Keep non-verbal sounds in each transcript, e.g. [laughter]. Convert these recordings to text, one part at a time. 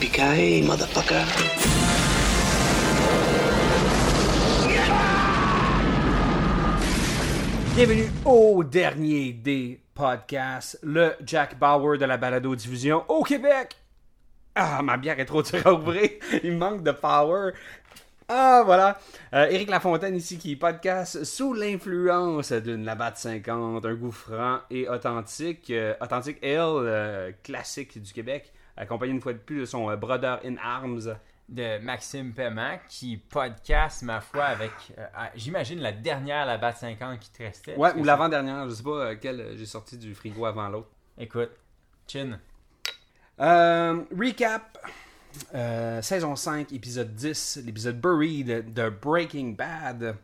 Motherfucker. Bienvenue au dernier des podcasts, le Jack Bauer de la balado-diffusion au Québec. Ah, ma bière est trop dure à ouvrir. Il manque de power. Ah, voilà. Euh, Lafontaine ici qui podcast sous l'influence d'une Labatt 50, un goût franc et authentique. euh, authentique ale euh, classique du Québec, accompagné une fois de plus de son euh, Brother in Arms. de Maxime Paiement qui podcast, ma foi, avec, euh, j'imagine, la dernière la BAT 50 qui te restait. Ouais, ou l'avant-dernière, je sais pas euh, quelle j'ai sorti du frigo avant l'autre. Écoute, chin. Euh, recap. Euh, saison 5, épisode 10, l'épisode Buried de Breaking Bad.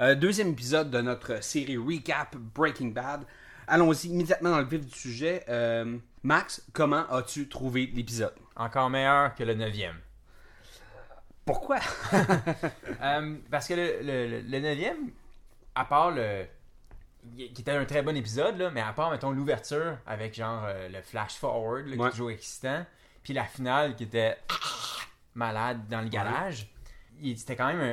Euh, deuxième épisode de notre série Recap Breaking Bad. Allons-y immédiatement dans le vif du sujet. Euh, Max, comment as-tu trouvé l'épisode? Encore meilleur que le neuvième. Pourquoi? [laughs] Euh, parce que le, le, à part le... qui était un très bon épisode, là, mais à part, mettons, l'ouverture avec genre euh, le flash forward, là, qui Ouais. est toujours excitant, puis la finale qui était malade dans le garage, c'était quand même un,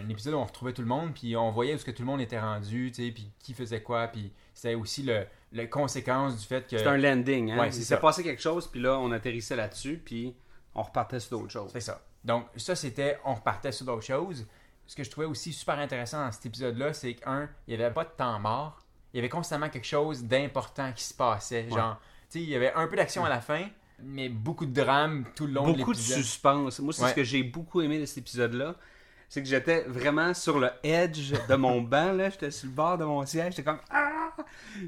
un- un épisode où on retrouvait tout le monde, puis on voyait où ce que tout le monde était rendu, tu sais, puis qui faisait quoi, puis c'était aussi le, le conséquence du fait que... C'est un landing, hein Ouais, Il s'est passé quelque chose, puis là, on atterrissait là-dessus, puis on repartait sur d'autres choses. C'est ça. Donc, ça, c'était, on repartait sur d'autres choses. Ce que je trouvais aussi super intéressant dans cet épisode-là, c'est qu'un, il n'y avait pas de temps mort. Il y avait constamment quelque chose d'important qui se passait. Genre, tu sais, il y avait un peu d'action à la fin, mais beaucoup de drame tout le long de beaucoup de suspense. Moi, c'est Ouais. ce que j'ai beaucoup aimé de cet épisode-là. C'est que j'étais vraiment sur le edge de mon [laughs] banc, là. J'étais sur le bord de mon siège. J'étais comme Ah!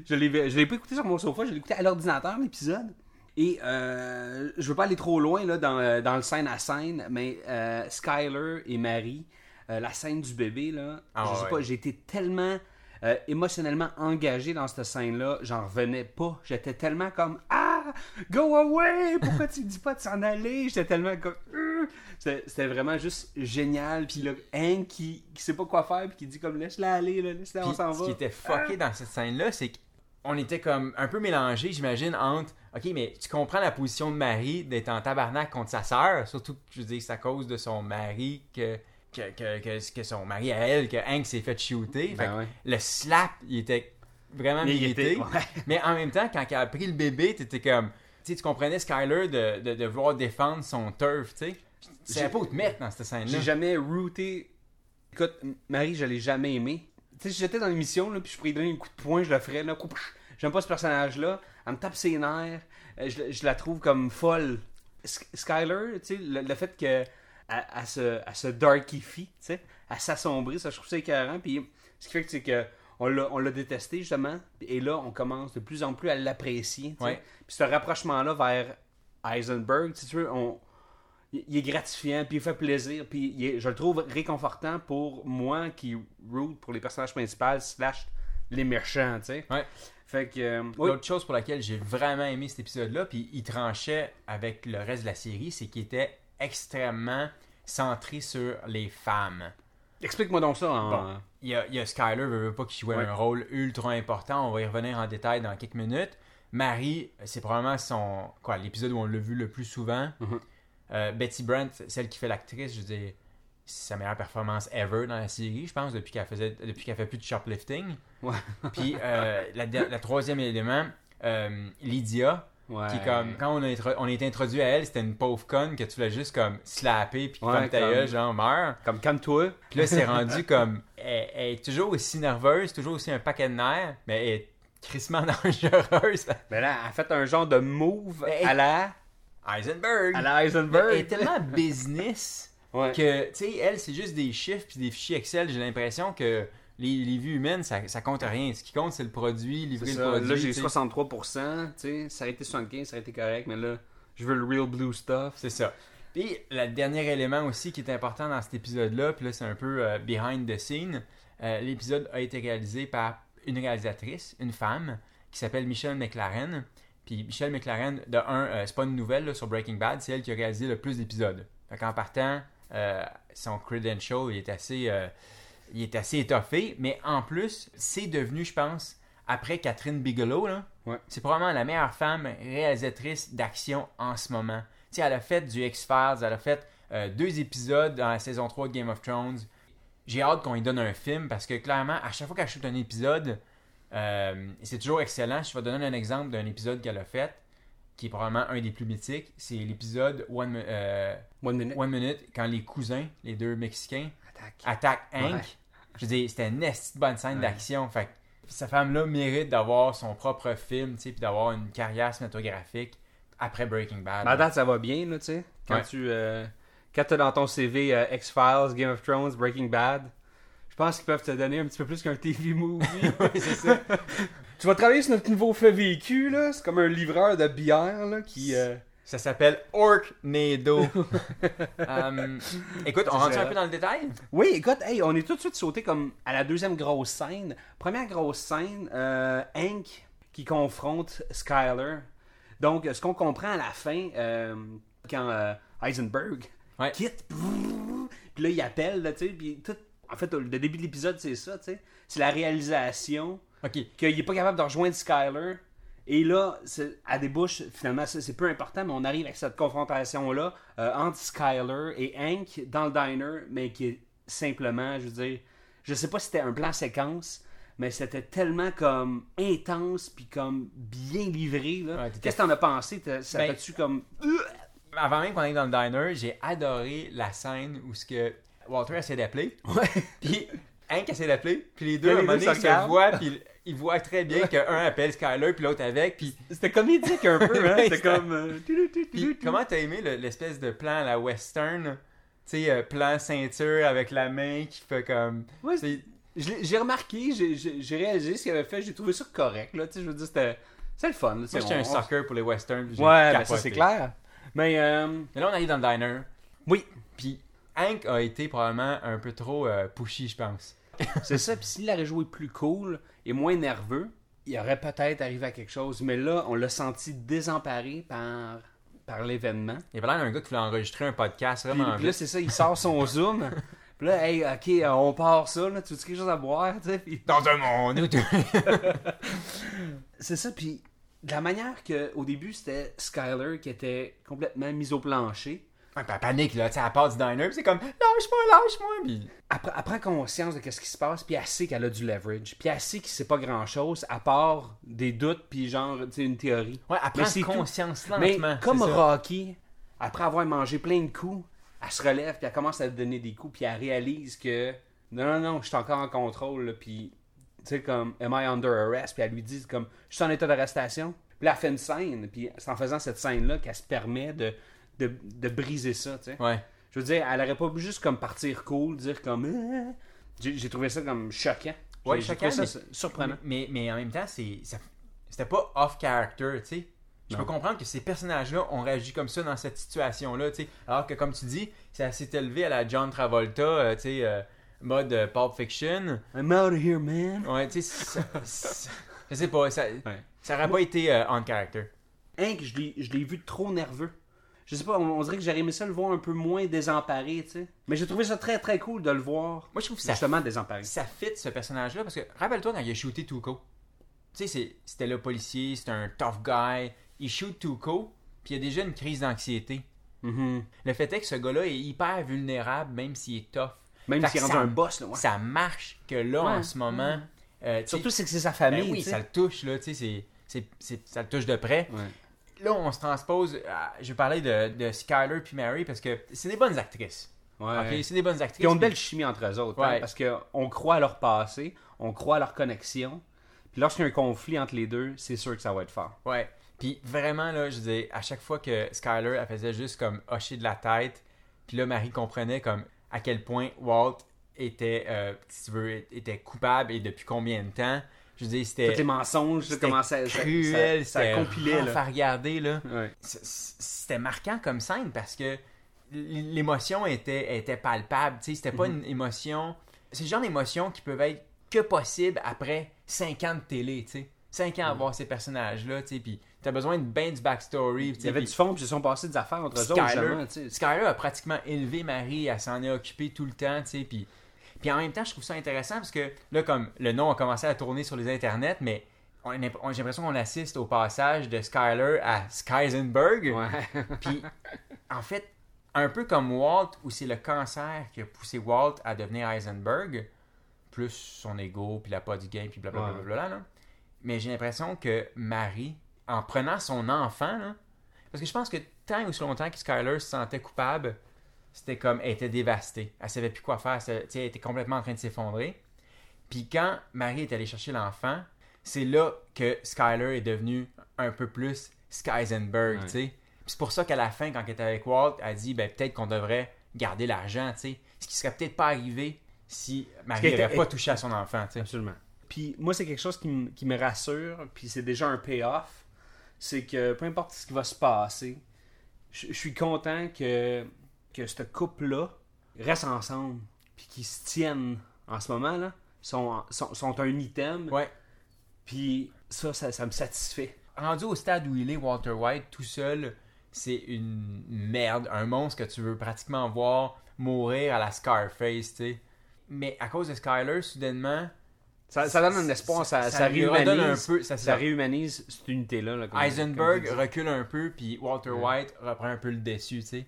Je l'ai, je l'ai pas écouté sur mon sofa, je l'ai écouté à l'ordinateur, l'épisode. Et euh, je veux pas aller trop loin là, dans, dans le scène à scène, mais euh, Skyler et Marie, euh, la scène du bébé, là, Ah je sais ouais. pas, j'ai été tellement euh, émotionnellement engagé dans cette scène-là, j'en revenais pas. J'étais tellement comme go away! Pourquoi tu dis pas de s'en aller? J'étais tellement comme Euh. C'était vraiment juste génial. Puis là, Hank qui, qui sait pas quoi faire, puis qui dit comme laisse-la aller, là, laisse-la, on s'en ce va. qui était fucké dans cette scène-là, c'est qu'on était comme un peu mélangés, j'imagine, entre OK, mais tu comprends la position de Marie d'être en tabarnak contre sa sœur, surtout que je veux dire, c'est à cause de son mari que. Que, que, que, que son mari à elle, que Hank s'est fait shooter. Fait Ben ouais. Le slap, il était vraiment ouais. [laughs] Mais en même temps, quand elle a pris le bébé, t'étais comme. Tu comprenais Skyler de, de, de vouloir défendre son turf, tu sais. Tu savais pas où te mettre dans cette scène-là. J'ai jamais routé. Écoute, Marie, je l'ai jamais aimé. Tu sais, si j'étais dans l'émission, là, puis je pourrais donner un coup de poing, je le ferais, là. J'aime pas ce personnage-là. Elle me tape ses nerfs. Euh, Je, je la trouve comme folle. Sk- Skyler, tu sais, le, le fait que elle, elle se, elle se darkifie, tu sais, elle s'assombrit, ça, je trouve ça écœurant. Puis ce qui fait que c'est que on l'a, détesté, justement. Et là, on commence de plus en plus à l'apprécier. Ouais. Puis ce rapprochement-là vers Heisenberg, si tu veux, on, il il est gratifiant, puis il fait plaisir, puis il est- je le trouve réconfortant pour moi qui root pour les personnages principaux slash les méchants, tu sais. Ouais. Fait que... euh, oui. L'autre chose pour laquelle j'ai vraiment aimé cet épisode-là, puis il tranchait avec le reste de la série, c'est qu'il était extrêmement centré sur les femmes. Explique-moi donc ça en... Bon. Il y a, il y a Skyler, veut, veut pas, qui jouait Ouais. un rôle ultra important. On va y revenir en détail dans quelques minutes. Marie, c'est probablement son quoi l'épisode où on l'a vu le plus souvent. Mhm. Euh, Betty Brant, celle qui fait l'actrice, je veux dire, c'est sa meilleure performance ever dans la série, je pense, depuis qu'elle faisait depuis qu'elle fait plus de shoplifting. Ouais. Puis euh, la, troisième élément, euh, Lydia, Ouais. qui comme quand on a, on a été introduit à elle, c'était une pauvre conne que tu voulais juste comme slapper puis Ouais, comme ta comme- gueule, genre meurs. Comme calme-toi. Puis là, c'est rendu [laughs] comme. Elle, elle est toujours aussi nerveuse, toujours aussi un paquet de nerfs, mais elle est crissement [laughs] dangereuse. Mais là, elle a fait un genre de move Mais- à la... Heisenberg! À la Heisenberg. elle est tellement business [laughs] Ouais. que, tu sais, elle, c'est juste des chiffres puis des fichiers Excel. J'ai l'impression que les, les vues humaines, ça, ça compte rien. Ce qui compte, c'est le produit, livrer le produit. Là, j'ai tu sais. 63%. tu sais, Ça aurait été 75, ça aurait été correct. Mais là, Je veux le real blue stuff. C'est ça. Puis, le dernier élément aussi qui est important dans cet épisode-là, puis là, c'est un peu euh, behind the scene. euh, L'épisode a été réalisé par une réalisatrice, une femme, qui s'appelle Michelle McLaren. Puis, Michelle McLaren, de un, euh, c'est pas une nouvelle là, sur Breaking Bad, c'est elle qui a réalisé le plus d'épisodes. Fait qu'en partant, son credential, il est assez, il est assez étoffé. Mais en plus, c'est devenu, je pense, après Catherine Bigelow, là, Ouais. c'est probablement la meilleure femme réalisatrice d'action en ce moment. Sais, elle a fait du X-Files, elle a fait euh, deux épisodes dans la saison 3 de Game of Thrones. J'ai hâte qu'on lui donne un film parce que clairement, à chaque fois qu'elle shoot un épisode, euh, c'est toujours excellent. Je vais donner un exemple d'un épisode qu'elle a fait, qui est probablement un des plus mythiques. C'est l'épisode One, euh, One minute. One Minute, quand les cousins, les deux Mexicains, Attaque. attaquent Hank. Ouais. Je dire, c'était une bonne scène Ouais. d'action. Fait que cette femme-là mérite d'avoir son propre film, tu sais, puis d'avoir une carrière cinématographique après Breaking Bad. À date, ça va bien, là, tu sais. Quand Ouais. tu. Euh, quand t'as dans ton CV euh, X-Files, Game of Thrones, Breaking Bad, je pense qu'ils peuvent te donner un petit peu plus qu'un TV movie. [laughs] c'est ça. tu vas travailler sur notre nouveau fait vécu, là. C'est comme un livreur de bière, là, qui. euh, Ça s'appelle Orknado. Euh, [laughs] écoute, on rentre un peu dans le détail? Oui, écoute, hey, on est tout de suite sauté comme à la deuxième grosse scène. Première grosse scène, euh, Hank qui confronte Skyler. Donc, ce qu'on comprend à la fin, euh, quand euh, Heisenberg Ouais. quitte, puis là, il appelle, tu sais, puis tout. En fait, le début de l'épisode, c'est ça, tu sais. C'est la réalisation qu'il n'est pas capable de rejoindre Skyler. Et là, à débouche, finalement, c'est peu important, mais on arrive avec cette confrontation-là euh, entre Skyler et Hank dans le diner, mais qui est simplement, je veux dire, je sais pas si c'était un plan séquence, mais c'était tellement comme intense puis comme bien livré. Ouais, Qu'est-ce que t'en as pensé? T'as- Ça Ben- fait-tu comme. Avant même qu'on aille dans le diner, j'ai adoré la scène où ce que Walter essaie d'appeler. [laughs] Puis Hank essaie d'appeler. Puis les deux, à un moment donné, se voient. Puis ils voient très bien qu'un appelle Skyler, puis l'autre avec. Puis, [laughs] C'était comédique un peu, hein? C'était comme. euh, puis comment t'as aimé le- l'espèce de plan à la western? Tu sais, euh, plan ceinture avec la main qui fait comme. Ouais, J'ai remarqué, j'ai- réalisé ce qu'il avait fait, j'ai trouvé ça correct. Là, je veux dire, c'était c'est le fun. là, Moi, j'étais un sucker pour les westerns. puis Ouais, ben ça c'est clair. Mais euh, Mais là, on arrive dans le diner. oui, Puis Hank a été probablement un peu trop euh, pushy, je pense. [laughs] c'est ça. Puis s'il aurait joué plus cool et moins nerveux, il aurait peut-être arrivé à quelque chose. Mais là, on l'a senti désemparé par, par l'événement. Il avait l'air d'un gars qui voulait enregistrer un podcast Puis, vraiment puis là, vite. c'est ça, il sort son [laughs] zoom. Puis là, hey, ok, euh, on part ça. Là, tu veux quelque chose à boire? tu sais, Puis Dans un monde où [laughs] C'est ça, puis de la manière que au début c'était Skyler qui était complètement mise au plancher. Ouais, puis elle panique, là, tu sais, elle part du diner, c'est comme, lâche-moi, lâche-moi, puis... Elle, pr- elle prend conscience de ce qui se passe, puis elle sait qu'elle a du leverage. Puis elle sait qu'il sait pas grand chose, à part des doutes, puis genre, tu sais, une théorie. Ouais, elle prend c'est tout. conscience Mais lentement. comme. Rocky, après avoir mangé plein de coups, elle se relève, puis elle commence à donner des coups, puis elle réalise que non, non, non, je suis encore en contrôle, là, puis tu sais, comme, am I under arrest? Puis elle lui dit, comme, je suis en état d'arrestation. Puis là, elle fait une scène, puis c'est en faisant cette scène-là qu'elle se permet de, de, de briser ça, tu sais. Ouais. Je veux dire, elle aurait pas pu juste comme partir cool, dire comme. Ah. J'ai trouvé ça comme choquant. Ouais, choquant, trouvé ça mais- surprenant. Mais, mais en même temps, c'est c'était pas off-character, tu sais. Je peux comprendre que ces personnages-là ont réagi comme ça dans cette situation-là, tu sais. Alors que, comme tu dis, ça s'est élevé à la John Travolta, euh, tu sais, euh, mode euh, Pulp Fiction. I'm out of here, man. Ouais, tu sais, je sais pas, ça, Ouais. ça aurait pas été euh, on character. Hank, je l'ai je l'ai vu trop nerveux. Je sais pas, on, on dirait que j'aurais aimé ça le voir un peu moins désemparé, tu sais. Mais j'ai trouvé ça très très cool de le voir Moi, je trouve que ça justement désemparé. ça fit ce personnage-là parce que rappelle-toi quand il a shooté Tuco. Tu sais, c'était le policier, c'était un tough guy. Il shoot Tuco, puis il y a déjà une crise d'anxiété. Mhm. Le fait est que ce gars-là est hyper vulnérable, même s'il est tough. Même s'il est rendu un boss, là, ouais. Ça marche que là, Ouais. en ce moment. euh, Surtout c'est que c'est sa ben famille, oui, tu sais. ça le touche, là, tu sais, ça le touche de près. Ouais. Là, on se transpose. à- je vais parler de, de Skyler puis Mary parce que c'est des bonnes actrices. C'est des bonnes actrices. Ils ont une belle chimie entre eux autres, Ouais. hein, parce qu'on croit à leur passé, on croit à leur connexion. Puis lorsqu'il y a un conflit entre les deux, c'est sûr que ça va être fort. Ouais. Puis vraiment, là, je dis, à chaque fois que Skyler, elle faisait juste comme hocher de la tête, puis là, Marie comprenait comme à quel point Walt était, euh, si tu veux, était coupable et depuis combien de temps. Je veux dire, c'était. Tous les mensonges, c'était comment ça, ça, cruel, ça, ça c'était compilait. Là. à regarder, là. Ouais. C'était marquant comme scène parce que l'émotion était, était palpable. Tu sais, c'était pas une émotion. C'est le genre d'émotion qui peuvent être que possible après 5 ans de télé, tu sais. 5 ans à voir ces personnages-là, tu sais. Puis t'as besoin de ben du backstory. Il y avait du fond, puis ils se sont passés des affaires entre eux autres, justement. Skyler a pratiquement élevé Marie, elle s'en est occupée tout le temps, tu sais, puis... Puis en même temps, je trouve ça intéressant parce que là, comme le nom a commencé à tourner sur les internets, mais on on- j'ai l'impression qu'on assiste au passage de Skyler à Skysenberg. Ouais. [laughs] Puis, en fait, un peu comme Walt, où c'est le cancer qui a poussé Walt à devenir Heisenberg, plus son ego, puis la pas du game, puis blablabla. Ouais. là. Mais j'ai l'impression que Marie, en prenant son enfant, là, parce que je pense que tant ou aussi longtemps que Skyler se sentait coupable, c'était comme, elle était dévastée. Elle savait plus quoi faire. Elle, elle était complètement en train de s'effondrer. Puis quand Marie est allée chercher l'enfant, c'est là que Skyler est devenu un peu plus Skysenberg, Ouais. tu sais. Puis c'est pour ça qu'à la fin, quand elle était avec Walt, elle dit, ben peut-être qu'on devrait garder l'argent, tu sais. Ce qui serait peut-être pas arrivé si Marie n'avait pas touché à son enfant, tu sais. Absolument. Puis moi, c'est quelque chose qui, me- qui me rassure, puis c'est déjà un payoff. C'est que peu importe ce qui va se passer, je suis content que, que ce couple-là reste ensemble, puis qu'ils se tiennent en ce moment, là. Sont, sont, sont un item, Ouais. puis ça, ça, ça me satisfait. rendu au stade où il est, Walter White, tout seul, c'est une merde, un monstre que tu veux pratiquement voir mourir à la Scarface, tu sais. Mais à cause de Skyler, soudainement, Ça, ça donne un espoir, ça, réhumanise, un peu- ça- ça, ça- réhumanise cette unité-là. là, Heisenberg recule un peu, puis Walter White reprend un peu le dessus, tu sais.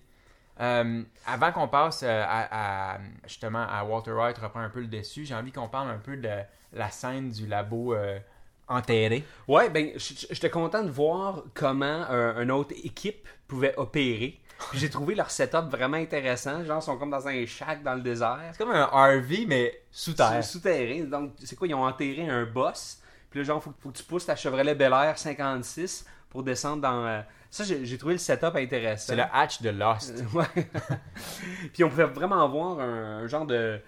Euh, avant qu'on passe euh, à, à- justement à Walter White reprend un peu le dessus, j'ai envie qu'on parle un peu de la scène du labo euh, enterré. Ouais, ben, j'étais content de voir comment euh, une autre équipe pouvait opérer. J'ai trouvé leur setup vraiment intéressant. Genre, ils sont comme dans un shack dans le désert. C'est comme un RV, mais sous terre. Souterrain. Donc, c'est quoi Ils ont enterré un boss. Puis là, genre, faut, faut que tu pousses ta Chevrolet Bel Air 56 pour descendre dans. euh, Ça, j'ai j'ai trouvé le setup intéressant. C'est le hatch de Lost. Ouais. [laughs] Puis on pouvait vraiment voir un, un genre de,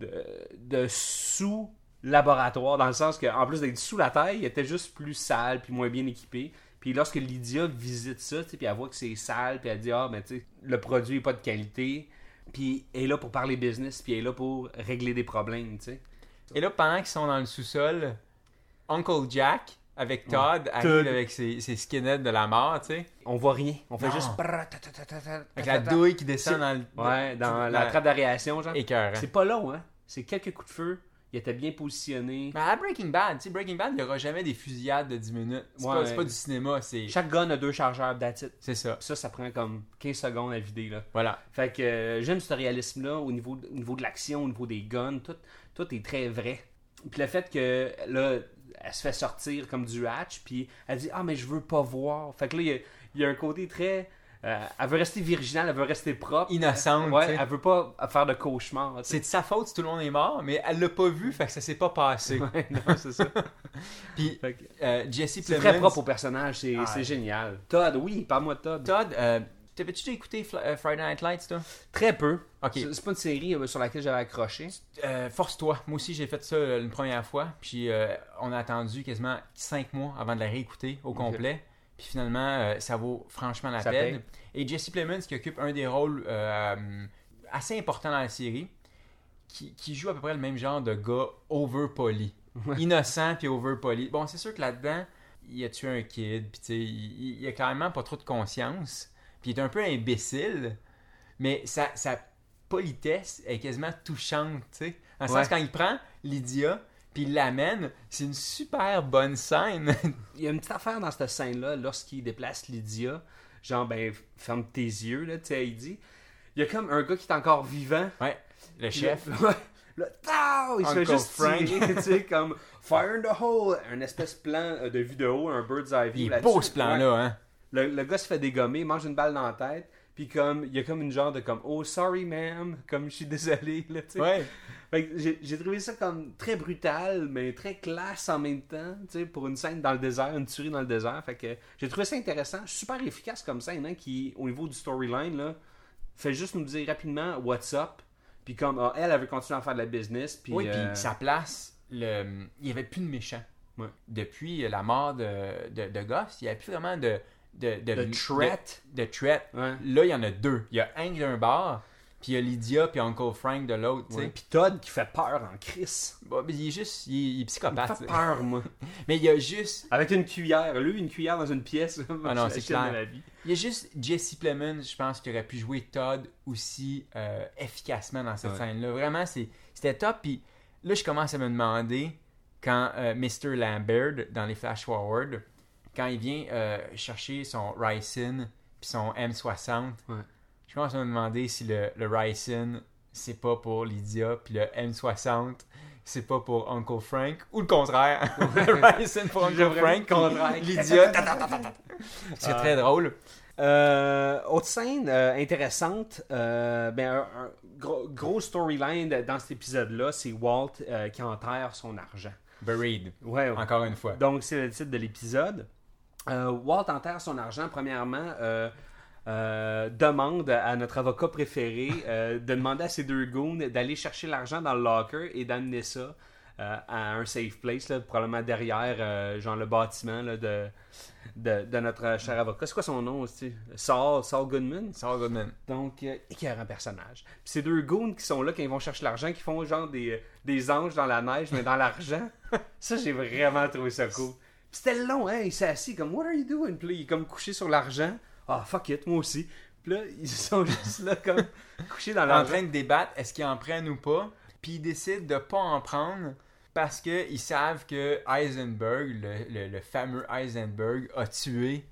de, de sous-laboratoire, dans le sens qu'en plus d'être sous la terre, il était juste plus sale puis moins bien équipé. Puis lorsque Lydia visite ça, tu sais, puis elle voit que c'est sale, puis elle dit Ah, mais tu sais, le produit n'est pas de qualité. Puis elle est là pour parler business, puis elle est là pour régler des problèmes, tu sais. Et là, pendant qu'ils sont dans le sous-sol, Uncle Jack, avec Todd, arrive Todd. avec ses, ses skinheads de la mort, tu sais. On voit rien. On fait Non. juste. Avec la douille qui descend dans le... Ouais, dans la la- trappe d'aération, genre. C'est pas long, hein. C'est quelques coups de feu. Il était bien positionné. Mais à Breaking Bad, tu sais, Breaking Bad, il n'y aura jamais des fusillades de 10 minutes. C'est Ouais. pas, pas du cinéma, c'est... Chaque gun a deux chargeurs, that's. C'est ça. Ça, ça prend comme 15 secondes à vider. Là. Voilà. Fait que euh, j'aime ce réalisme-là au niveau, au niveau de l'action, au niveau des guns. Tout, tout est très vrai. Puis le fait que là, elle se fait sortir comme du hatch, puis elle dit Ah, mais je veux pas voir. Fait que là, il y a, il y a un côté très. Euh, elle veut rester virginale, elle veut rester propre. Innocente, Ouais, elle veut pas faire de cauchemar. C'est de sa faute si tout le monde est mort, mais elle l'a pas vu, fait que ça s'est pas passé. [laughs] Ouais, non, c'est ça. [laughs] Puis que euh, Jesse c'est Plemons... très propre au personnage, c'est Ah, c'est génial. Todd, oui, parle-moi de Todd. Todd, euh, t'avais-tu déjà écouté euh, Friday Night Lights, toi? Très peu. Ok. C'est c'est pas une série sur laquelle j'avais accroché. Force-toi. Moi aussi, j'ai fait ça une première fois. Puis on a attendu quasiment 5 mois avant de la réécouter au complet. Puis finalement, euh, ça vaut franchement la Ça peine. Et Jesse Plemons, qui occupe un des rôles euh, assez importants dans la série, qui, qui joue à peu près le même genre de gars over-poli. Innocent puis over-poli. Bon, c'est sûr que là-dedans, il a tué un kid. Puis tu sais, il, il a carrément pas trop de conscience. Puis il est un peu imbécile. Mais sa, sa politesse est quasiment touchante, tu sais. Le Ouais. sens, quand il prend Lydia, puis il l'amène, c'est une super bonne scène. [laughs] Il y a une petite affaire dans cette scène-là, lorsqu'il déplace Lydia, genre, ben, ferme tes yeux, là, tu sais, il dit. Il y a comme un gars qui est encore vivant. ouais, le chef. Là, [laughs] il se fait juste Frank. tirer, tu sais, comme Fire in the hole, un espèce de plan euh, de vue de haut, un bird's eye view. Il est beau ce plan-là, hein. Le, le gars se fait dégommer, il mange une balle dans la tête, puis comme, il y a comme une genre de comme, oh, sorry, ma'am, comme je suis désolé, là, tu sais. Ouais. J'ai trouvé ça comme très brutal, mais très classe en même temps, tu sais, pour une scène dans le désert, une tuerie dans le désert. Fait que j'ai trouvé ça intéressant, super efficace comme scène, hein, qui, au niveau du storyline, là, fait juste nous dire rapidement what's up, puis comme, ah, elle, elle veut continuer à faire de la business, puis... oui, euh, puis sa place, le... il n'y avait plus de méchant. Ouais. Depuis la mort de, de, de Goss, il n'y a plus vraiment de. De, de, De threat. De, de threat. Ouais. Là, il y en a deux. Il y a Hank d'un bar, puis il y a Lydia, puis Uncle Frank de l'autre. Ouais. Puis Todd qui fait peur en crise. Bon, mais il est juste. Il est, il est Il me psychopathe. fait peur, moi. [laughs] Mais il y a juste. Avec une cuillère. Lui, une cuillère dans une pièce. [laughs] Ah non, c'est clair. la vie. Il y a juste Jesse Plemons, je pense, qui aurait pu jouer Todd aussi euh, efficacement dans cette Ouais. scène-là. Vraiment, c'était top. Puis là, je commence à me demander quand euh, Mr. Lambert, dans les Flash Forward, quand il vient euh, chercher son Ryzen puis son M60, Ouais. Je commence à me demander si le, le Ryzen, c'est pas pour Lydia, puis le M60, c'est pas pour Uncle Frank, ou le contraire. [laughs] le Ryzen pour Uncle Frank, contraire. Lydia. [laughs] C'est très drôle. Euh, autre scène euh, intéressante, euh, ben, un, un gros, gros storyline dans cet épisode-là, c'est Walt euh, qui enterre son argent. Buried. Ouais. Encore une fois. Donc, c'est le titre de l'épisode. Euh, Walt enterre son argent, premièrement, euh, demande à notre avocat préféré euh, de demander à ses deux goons d'aller chercher l'argent dans le locker et d'amener ça euh, à un safe place, là, probablement derrière, genre le bâtiment là, de, de, de notre cher avocat. C'est quoi son nom aussi? Saul, Saul Goodman? Saul Goodman. donc, euh, écœurant personnage. Puis ces deux goons qui sont là quand ils vont chercher l'argent, qui font genre des, des anges dans la neige, mais dans l'argent. [laughs] ça, j'ai vraiment trouvé ça cool. Puis c'était long, hein. Il s'est assis comme, What are you doing? Puis là, il est comme couché sur l'argent. Ah, fuck it, moi aussi. Puis là, ils [laughs] sont juste là, comme, couchés dans En l'argent. train de débattre, est-ce qu'ils en prennent ou pas? Puis ils décident de pas en prendre parce qu'ils savent que Heisenberg, le, le- le fameux Heisenberg, a tué,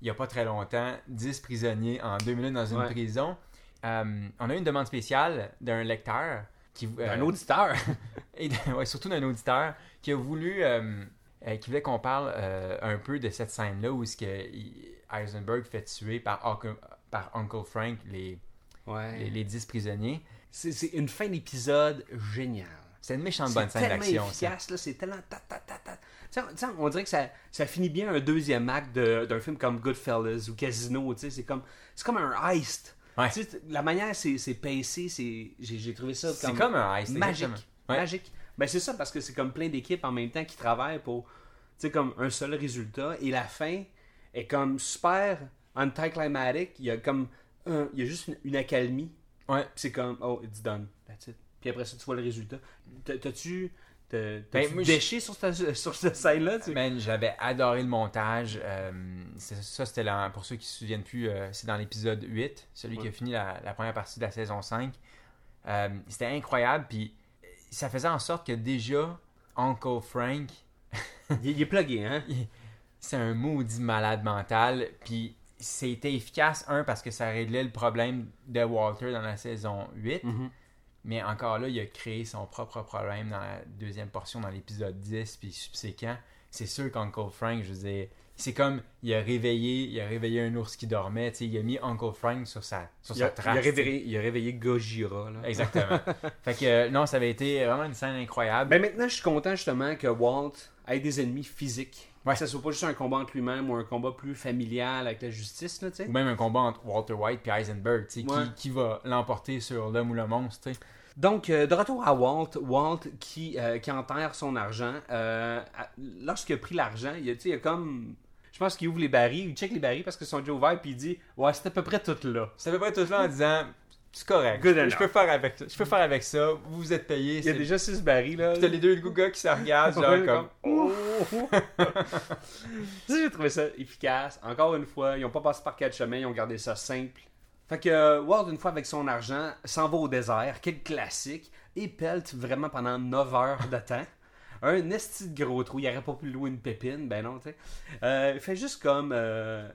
il y a pas très longtemps, 10 prisonniers en deux minutes dans une Ouais. prison. Euh, on a une demande spéciale d'un lecteur qui euh, Un auditeur. [laughs] et ouais, surtout d'un auditeur qui a voulu euh, euh, qui voulait qu'on parle euh, un peu de cette scène là où est-ce que Heisenberg fait tuer par par Uncle Frank les, ouais. les, les 10 prisonniers C'est c'est une fin d'épisode géniale. c'est une méchante C'est bonne scène tellement d'action ça. efficace, là, c'est tellement ta ta ta ta. Tu sais, tu sais, on dirait que ça, ça finit bien un deuxième acte de- d'un film comme Goodfellas ou Casino, tu sais, c'est comme c'est comme un heist. Ouais. Tu sais, la manière c'est c'est pacé, c'est j'ai trouvé ça c'est comme, comme un heist magique. Ouais. Magique. Ben c'est ça parce que c'est comme plein d'équipes en même temps qui travaillent pour sais comme un seul résultat et la fin est comme super anticlimatic, il y a comme un- il y a juste une, une accalmie Ouais. puis c'est comme, oh, it's done. That's it. Puis après ça, tu vois le résultat. T'as- T'as-tu. T'as- Ben, déché sur, cette- sur cette scène-là? tu- Man, j'avais adoré le montage. euh, ça, c'était pour ceux qui se souviennent plus, euh, c'est dans l'épisode 8, celui qui a fini la, la première partie de la saison 5. Euh, c'était incroyable, puis ça faisait en sorte que déjà, Uncle Frank, [laughs] Il, il est plugué, hein? c'est un maudit malade mental, puis c'était efficace, un, parce que ça réglait le problème de Walter dans la saison 8, Mhm. mais encore là, il a créé son propre problème dans la deuxième portion, dans l'épisode 10, puis subséquent. C'est sûr qu'Uncle Frank, je veux dire, c'est comme, il a réveillé, il a réveillé un ours qui dormait, tu sais, il a mis Uncle Frank sur sa, sur Il sa a, trace. il a réveillé, il a réveillé Gojira. Là. Exactement. [laughs] fait que, euh, non, ça avait été vraiment une scène incroyable. Ben maintenant, je suis content justement que Walt ait des ennemis physiques. Ouais. Que ce soit pas juste un combat entre lui-même ou un combat plus familial avec la justice, là, tu sais. Ou même un combat entre Walter White et Heisenberg, tu sais, Ouais. qui, qui va l'emporter sur l'homme ou le monstre, tu sais. Donc, euh, de retour à Walt, Walt qui, euh, qui enterre son argent. Euh, Lorsqu'il a pris l'argent, il, a- il a comme. Je pense qu'il ouvre les barils, il check les barils parce qu'ils sont déjà ouverts, puis il dit Ouais, c'est à peu près tout là. Ça fait pas tout là en disant, c'est correct, Good je, peux faire avec, je peux faire avec ça, vous vous êtes payé, Il y a c'est- déjà six barils là. Puis t'as les deux gars qui se regardent, genre comme... Oh! [laughs] Ça, j'ai trouvé ça efficace. Encore une fois, ils n'ont pas passé par quatre chemins, ils ont gardé ça simple. Fait que euh, Ward, une fois avec son argent, s'en va au désert, quel classique, et pelte vraiment pendant 9 heures de temps. Un esti de gros trou, il aurait pas pu louer une pépine, ben non, tu sais. Euh, il fait juste comme. euh,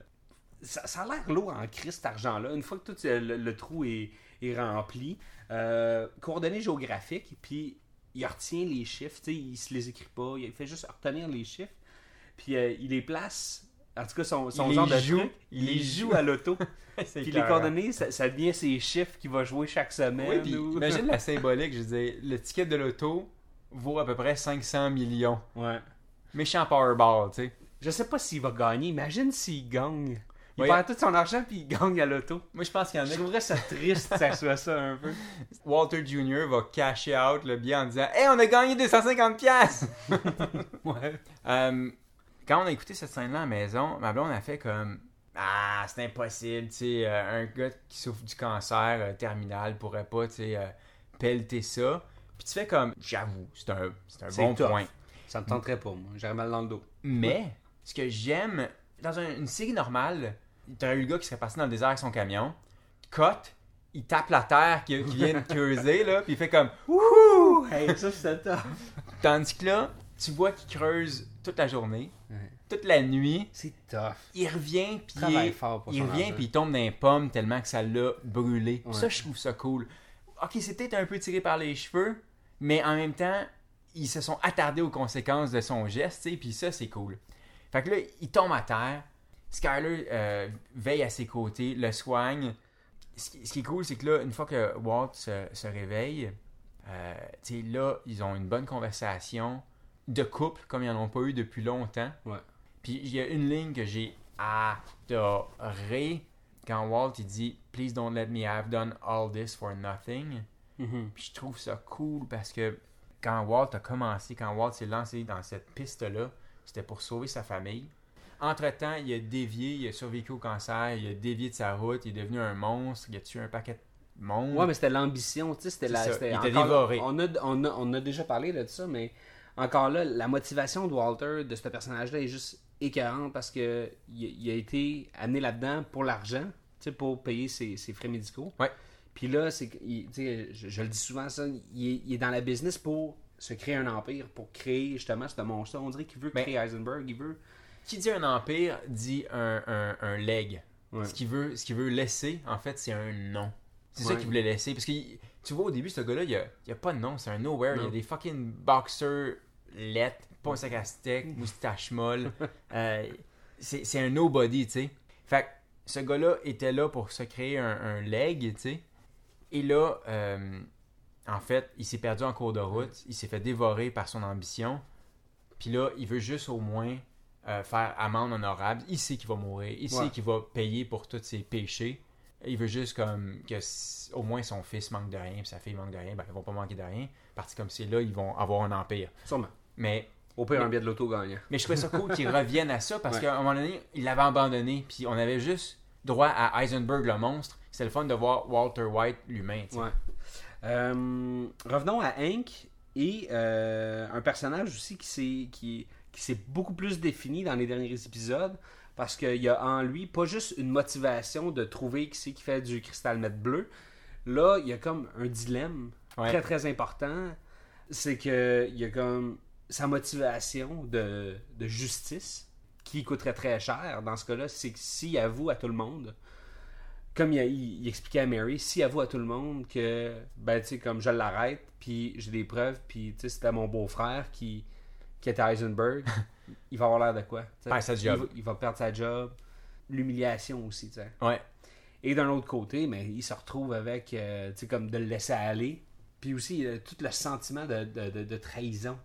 ça, ça a l'air lourd en crise cet argent-là. Une fois que tout euh, le, le trou est, est rempli, euh, coordonnées géographiques, puis il retient les chiffres, tu sais, il se les écrit pas, il fait juste retenir les chiffres, puis euh, il les place. En tout cas, son, son Il genre de joue, truc, il les joue à l'auto. [laughs] Puis les coordonnées, ça, ça devient ses chiffres qu'il va jouer chaque semaine. Oui, puis ou- imagine la [laughs] symbolique, je veux dire, le ticket de l'auto vaut à peu près 500 millions. Ouais. Méchant Powerball, tu sais. Je sais pas s'il va gagner. Imagine s'il gagne. Il Oui. perd tout son argent puis il gagne à l'auto. Moi, je pense qu'il y en Je a. trouverais ça triste ça soit ça un peu. [laughs] Walter Jr. va casher out le billet en disant Hey, on a gagné 250$! piastres! [laughs] Ouais. Euh, quand on a écouté cette scène-là à la maison, ma blonde a fait comme Ah, c'est impossible, tu sais, euh, un gars qui souffre du cancer euh, terminal pourrait pas, tu sais, pelleter ça. Puis tu fais comme J'avoue, c'est un, c'est un bon tough. point. Ça me tenterait pas, moi. J'aurais mal dans le dos. Mais, ce que j'aime, dans un- une série normale, t'aurais eu le gars qui serait passé dans le désert avec son camion, cote, il tape la terre qui, qui vient de [laughs] creuser, là, puis il fait comme Ouh! Hey, ça, c'est tough. Tandis que là, tu vois qu'il creuse toute la journée, Ouais. toute la nuit, C'est tough. il revient, puis il, Travaille est- fort pour il son revient, argent. puis il tombe dans les pommes tellement que ça l'a brûlé. Ouais. Ça, je trouve ça cool. Ok, c'est peut-être un peu tiré par les cheveux, mais en même temps, ils se sont attardés aux conséquences de son geste, puis ça, c'est cool. Fait que là, il tombe à terre. Skyler euh, veille à ses côtés, le soigne. Ce qui, ce qui est cool, c'est que là, une fois que Walt se, se réveille, euh, tu sais, là, ils ont une bonne conversation de couple, comme ils n'en ont pas eu depuis longtemps. Ouais. Puis il y a une ligne que j'ai adorée quand Walt il dit Please don't let me have done all this for nothing. Mhm. Puis je trouve ça cool parce que quand Walt a commencé, quand Walt s'est lancé dans cette piste-là, c'était pour sauver sa famille. Entre-temps, il a dévié, il a survécu au cancer, il a dévié de sa route, il est devenu un monstre, il a tué un paquet de monde. Ouais, mais c'était l'ambition, tu sais, c'était la... ça, c'était il était encore- dévoré. On a, on, a, on a déjà parlé de ça, mais encore là, la motivation de Walter, de ce personnage-là, est juste écœurante parce que il, il a été amené là-dedans pour l'argent, tu sais, pour payer ses, ses frais médicaux. Ouais. Puis là, c'est il- je, je le dis souvent, ça, il est, il est dans la business pour se créer un empire, pour créer justement ce monstre On dirait qu'il veut Ben- créer Heisenberg, il veut... Qui dit un empire dit un, un, un leg. Ouais. Ce qu'il veut, ce qu'il veut laisser, en fait, c'est un nom. C'est ça qu'il voulait laisser. Parce que tu vois, au début, ce gars-là, il n'y a, a pas de nom. C'est un nowhere. Il y a des fucking boxers lettres, pas un sac à steak, [laughs] moustache molle. Euh, c'est c'est un nobody, tu sais. Fait que ce gars-là était là pour se créer un, un leg, tu sais. Et là, euh, en fait, il s'est perdu en cours de route. Il s'est fait dévorer par son ambition. Puis là, il veut juste au moins euh, faire amende honorable. Il sait qu'il va mourir. Il Ouais. sait qu'il va payer pour tous ses péchés. Il veut juste comme que au moins son fils manque de rien, puis sa fille manque de rien. Ben, ils vont pas manquer de rien. Parti comme c'est là, ils vont avoir un empire. Sûrement. Mais, Au pire, un billet de l'auto gagnant. mais je trouvais ça cool qu'ils [laughs] reviennent à ça parce Ouais. qu'à un moment donné, il l'avait abandonné. Puis on avait juste droit à Heisenberg le monstre. C'était le fun de voir Walter White l'humain. Ouais. Euh, revenons à Hank et euh, un personnage aussi qui s'est qui, qui s'est beaucoup plus défini dans les derniers épisodes parce qu'il y a en lui pas juste une motivation de trouver qui c'est qui fait du cristal mètre bleu. Là, il y a comme un dilemme Ouais. très très important. C'est que il y a comme sa motivation de, de justice qui coûterait très cher dans ce cas-là, c'est que s'il avoue à tout le monde comme il, a- il- il expliquait à Mary, s'il avoue à tout le monde que, ben, tu sais, comme je l'arrête, puis j'ai des preuves, puis, tu sais, c'était mon beau-frère qui, qui était Heisenberg, [laughs] il va avoir l'air de quoi? sa job. Il va, il va perdre sa job. L'humiliation aussi, tu sais. Ouais. Et d'un autre côté, mais il se retrouve avec, euh, tu sais, comme de le laisser aller. Puis aussi, il a tout le sentiment de, de, de- de trahison.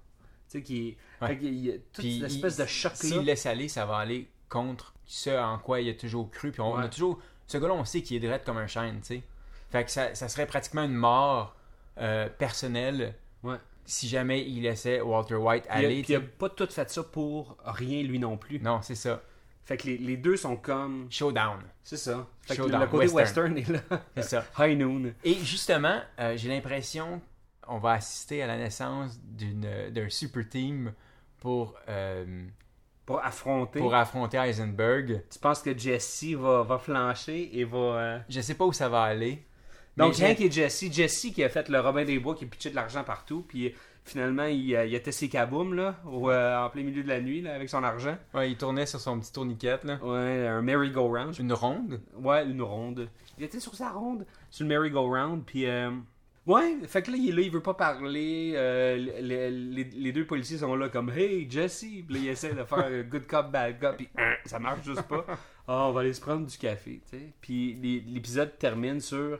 Tu sais, qui est. Ouais. fait qu'il y a toute Puis espèce il- de choc-là. S'il laisse aller, ça va aller contre ce en quoi il a toujours cru. Puis on, a toujours. Ce gars-là, on sait qu'il est direct comme un chêne, tu sais. Fait que ça, ça serait pratiquement une mort euh, personnelle Ouais. si jamais il laissait Walter White aller. puis il a pas tout fait ça pour rien, lui non plus. Non, c'est ça. Fait que les, les deux sont comme. Showdown. C'est ça. Fait que Showdown, le côté western. western, est là. C'est ça. [laughs] High noon. Et justement, euh, j'ai l'impression qu'on va assister à la naissance d'une- d'un super team pour, euh, Pour affronter. pour affronter Heisenberg. Tu penses que Jesse va, va flancher et va. euh, Je sais pas où ça va aller. Donc, Hank et Jesse. Jesse qui a fait le Robin des Bois, qui pitchait de l'argent partout. Puis finalement, il, a- il a testé kaboom, là, au, euh, en plein milieu de la nuit, là, avec son argent. Ouais, il tournait sur son petit tourniquet, là. Ouais, un merry-go-round. Une ronde? Ouais, une ronde. Il était sur sa ronde, sur le merry-go-round, puis... euh, Ouais, fait que là, il est là, il veut pas parler. euh, les, les- les deux policiers sont là comme « Hey, Jesse! » Puis là, il essaie de faire un good cop, bad cop, puis hein, ça marche juste pas. Ah, on va aller se prendre du café, tu sais. Puis l'é- l'épisode termine sur,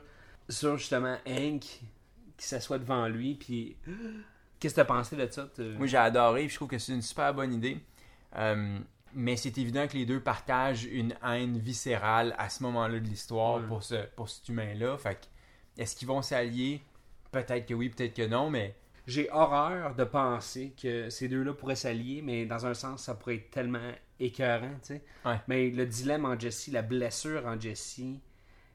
sur justement Hank qui s'assoit devant lui, puis... Qu'est-ce que t'as pensé de ça? Moi, j'ai adoré. puis Je trouve que c'est une super bonne idée. Euh, Mais c'est évident que les deux partagent une haine viscérale à ce moment-là de l'histoire Ouais. pour, ce, pour cet humain-là. Fait que, est-ce qu'ils vont s'allier? Peut-être que oui, peut-être que non, mais J'ai horreur de penser que ces deux-là pourraient s'allier, mais dans un sens, ça pourrait être tellement écœurant, tu sais. Ouais. Mais le dilemme en Jesse, la blessure en Jesse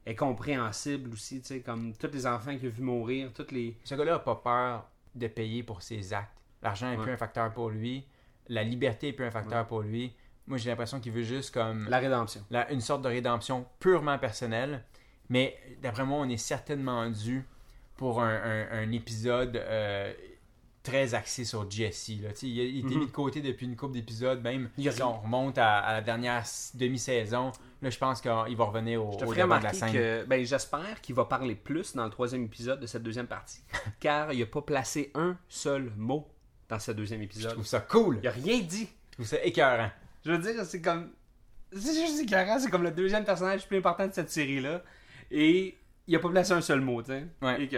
est compréhensible aussi, tu sais, comme tous les enfants qu'il a vu mourir, toutes les... ce gars-là n'a pas peur de payer pour ses actes. L'argent n'est Ouais. plus un facteur pour lui. La liberté n'est plus un facteur pour lui. Moi, j'ai l'impression qu'il veut juste comme La rédemption. la- une sorte de rédemption purement personnelle. Mais d'après moi, on est certainement dû pour un, un- un épisode euh, très axé sur Jesse. Là. Il, a- il était mis de côté depuis une couple d'épisodes, même Mhm. Il si on remonte à, à la dernière demi-saison. Là, je pense qu'il va revenir au, Je te au ferai devant de la scène. ben, j'espère qu'il va parler plus dans le troisième épisode de cette deuxième partie, [laughs] car il n'a pas placé un seul mot dans ce deuxième Je épisode. trouve ça cool. Il n'a rien dit. Je trouve ça écœurant. Je veux dire, c'est comme. C'est juste écœurant, c'est comme le deuxième personnage le plus important de cette série-là. Et il a pas placé un seul mot, tu sais. Ouais.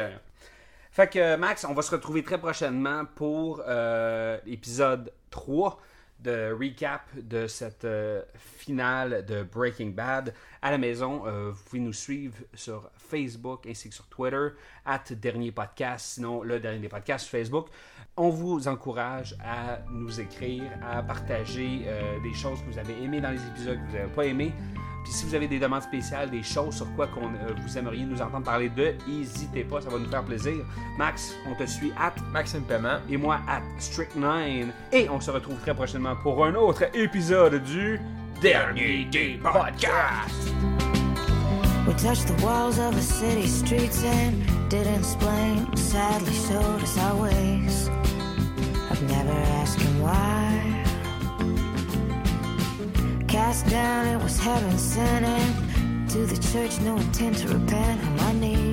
Fait que, Max, on va se retrouver très prochainement pour euh, l'épisode 3 de recap de cette euh, finale de Breaking Bad. À la maison, euh, vous pouvez nous suivre sur Facebook ainsi que sur Twitter, at Dernier Podcast, sinon le Dernier Podcast sur Facebook. On vous encourage à nous écrire, à partager euh, des choses que vous avez aimées dans les épisodes que vous n'avez pas aimés. Puis si vous avez des demandes spéciales, des choses sur quoi qu'on, euh, vous aimeriez nous entendre parler de, n'hésitez pas, ça va nous faire plaisir. Max, on te suit at Maxime Paiement. et moi at Strict9. Et on se retrouve très prochainement pour un autre épisode du Dernier des Podcasts. We touched the walls of a city streets and didn't explain. Sadly showed us our ways. I've never asked why. Cast down, it was heaven sent. And to the church, no intent to repent. On my knees,